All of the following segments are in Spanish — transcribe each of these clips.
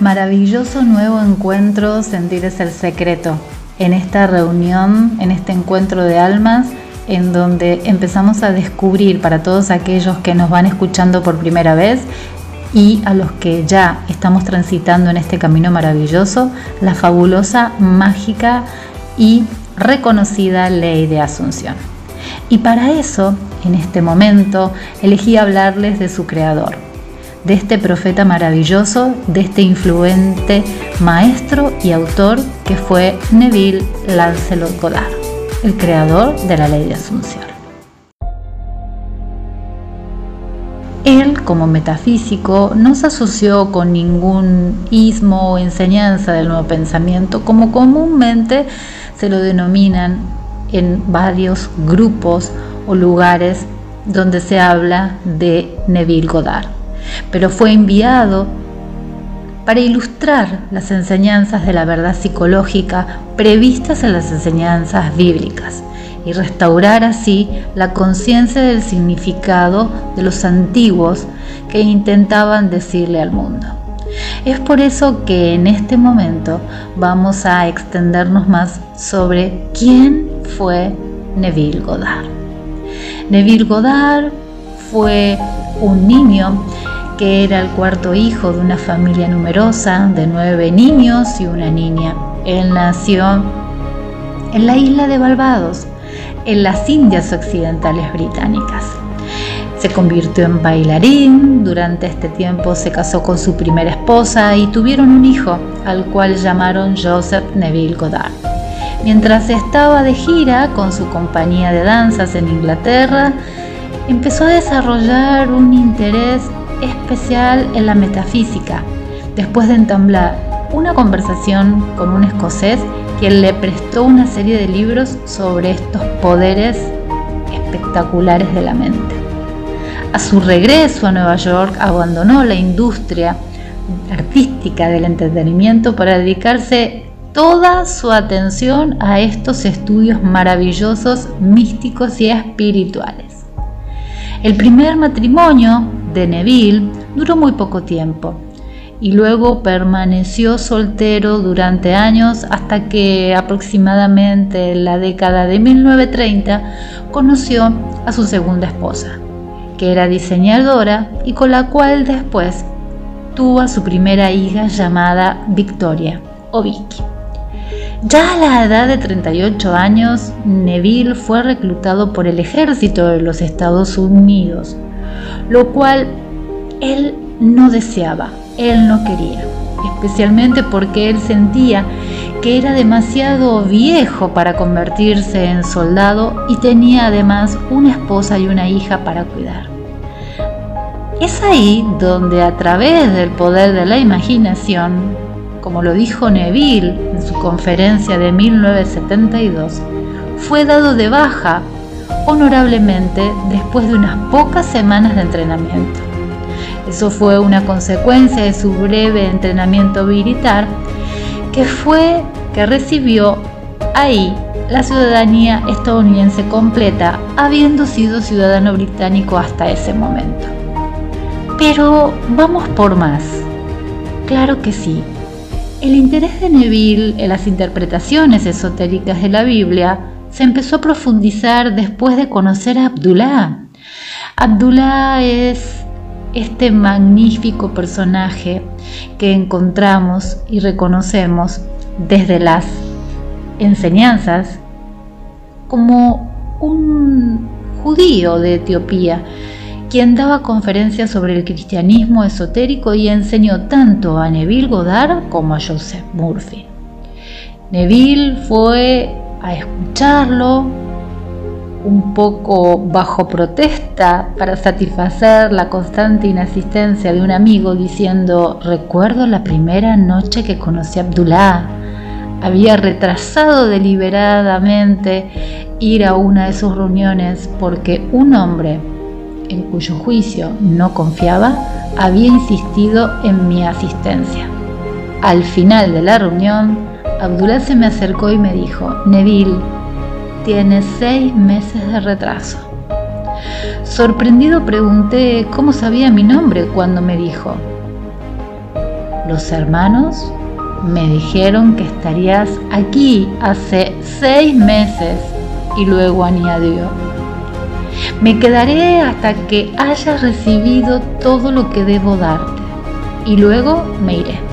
Maravilloso nuevo encuentro, sentir es el secreto. En esta reunión, en este encuentro de almas, en donde empezamos a descubrir para todos aquellos que nos van escuchando por primera vez y a los que ya estamos transitando en este camino maravilloso, la fabulosa, mágica y reconocida ley de Asunción. Y para eso, en este momento, elegí hablarles de su creador, de este profeta maravilloso, de este influente maestro y autor que fue Neville Lancelot Goddard, el creador de la ley de Asunción. Él, como metafísico, no se asoció con ningún ismo o enseñanza del nuevo pensamiento, como comúnmente se lo denominan en varios grupos o lugares donde se habla de Neville Goddard, pero fue enviado para ilustrar las enseñanzas de la verdad psicológica previstas en las enseñanzas bíblicas y restaurar así la conciencia del significado de los antiguos que intentaban decirle al mundo. Es por eso que en este momento vamos a extendernos más sobre quién fue Neville Goddard. Neville Goddard fue un niño que era el cuarto hijo de una familia numerosa de nueve niños y una niña. Él nació en la isla de Barbados, en las Indias Occidentales Británicas. Se convirtió en bailarín, durante este tiempo se casó con su primera esposa y tuvieron un hijo, al cual llamaron Joseph Neville Goddard. Mientras estaba de gira con su compañía de danzas en Inglaterra, empezó a desarrollar un interés especial en la metafísica, después de entablar una conversación con un escocés quien le prestó una serie de libros sobre estos poderes espectaculares de la mente. A su regreso a Nueva York abandonó la industria artística del entretenimiento para dedicarse toda su atención a estos estudios maravillosos, místicos y espirituales. El primer matrimonio de Neville duró muy poco tiempo y luego permaneció soltero durante años hasta que aproximadamente en la década de 1930 conoció a su segunda esposa, que era diseñadora y con la cual después tuvo a su primera hija llamada Victoria o Vicky. Ya a la edad de 38 años, Neville fue reclutado por el ejército de los Estados Unidos, lo cual él no deseaba él no quería, especialmente porque él sentía que era demasiado viejo para convertirse en soldado y tenía además una esposa y una hija para cuidar. Es ahí donde a través del poder de la imaginación, como lo dijo Neville en su conferencia de 1972, fue dado de baja honorablemente después de unas pocas semanas de entrenamiento. Eso fue una consecuencia de su breve entrenamiento militar que fue que recibió ahí la ciudadanía estadounidense completa, habiendo sido ciudadano británico hasta ese momento. Pero vamos por más. Claro que sí. El interés de Neville en las interpretaciones esotéricas de la Biblia se empezó a profundizar después de conocer a Abdullah. Abdullah es este magnífico personaje que encontramos y reconocemos desde las enseñanzas como un judío de Etiopía, quien daba conferencias sobre el cristianismo esotérico y enseñó tanto a Neville Goddard como a Joseph Murphy. Neville fue a escucharlo, un poco bajo protesta para satisfacer la constante inasistencia de un amigo diciendo, recuerdo la primera noche que conocí a Abdullah. Había retrasado deliberadamente ir a una de sus reuniones porque un hombre en cuyo juicio no confiaba había insistido en mi asistencia. Al final de la reunión, Abdullah se me acercó y me dijo, Neville, tiene seis meses de retraso. Sorprendido pregunté cómo sabía mi nombre cuando me dijo, Los hermanos me dijeron que estarías aquí hace seis meses y luego añadió, me quedaré hasta que hayas recibido todo lo que debo darte y luego me iré.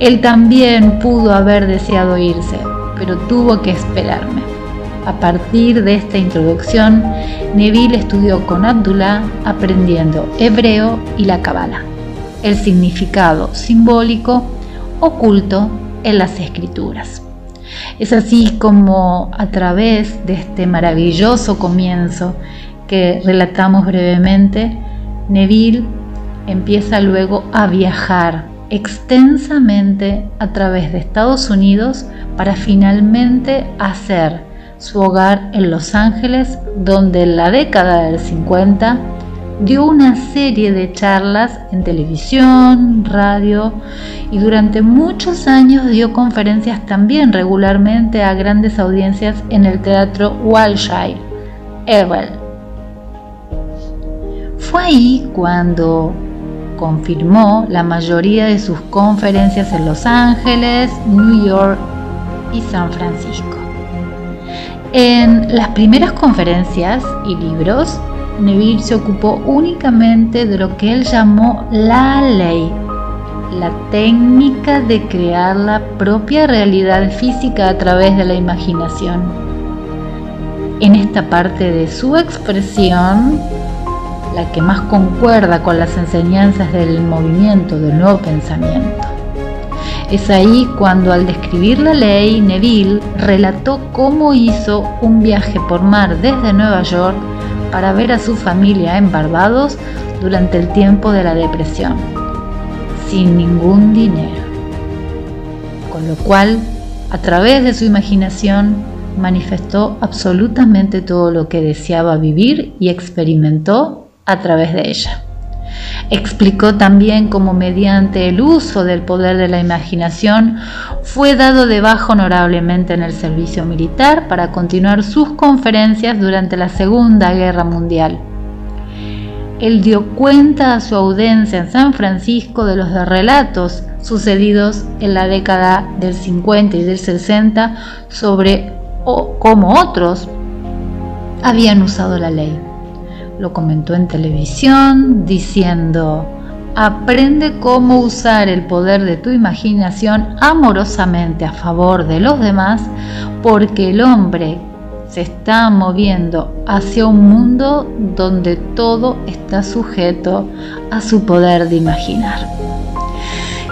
Él también pudo haber deseado irse, pero tuvo que esperarme. A partir de esta introducción, Neville estudió con Abdullah aprendiendo hebreo y la Kabbalah, el significado simbólico oculto en las escrituras. Es así como a través de este maravilloso comienzo que relatamos brevemente, Neville empieza luego a viajar extensamente a través de Estados Unidos para finalmente hacer su hogar en Los Ángeles, donde en la década del 50 dio una serie de charlas en televisión, radio y durante muchos años dio conferencias también regularmente a grandes audiencias en el teatro Wilshire, Ewell. Fue ahí cuando confirmó la mayoría de sus conferencias en Los Ángeles, New York y San Francisco. En las primeras conferencias y libros, Neville se ocupó únicamente de lo que él llamó la ley, la técnica de crear la propia realidad física a través de la imaginación. En esta parte de su expresión, la que más concuerda con las enseñanzas del movimiento del nuevo pensamiento. Es ahí cuando al describir la ley, Neville relató cómo hizo un viaje por mar desde Nueva York para ver a su familia en Barbados durante el tiempo de la depresión, sin ningún dinero. Con lo cual, a través de su imaginación, manifestó absolutamente todo lo que deseaba vivir y experimentó a través de ella. Explicó también cómo mediante el uso del poder de la imaginación fue dado de baja honorablemente en el servicio militar para continuar sus conferencias durante la Segunda Guerra Mundial. Él dio cuenta a su audiencia en San Francisco de los relatos sucedidos en la década del 50 y del 60 sobre cómo otros habían usado la ley lo comentó en televisión diciendo, aprende cómo usar el poder de tu imaginación amorosamente a favor de los demás, porque el hombre se está moviendo hacia un mundo donde todo está sujeto a su poder de imaginar.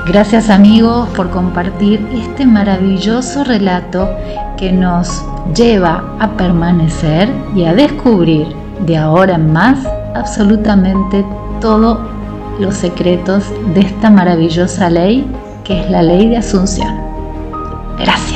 Gracias amigos por compartir este maravilloso relato que nos lleva a permanecer y a descubrir de ahora en más absolutamente todos los secretos de esta maravillosa ley que es la ley de Asunción. Gracias.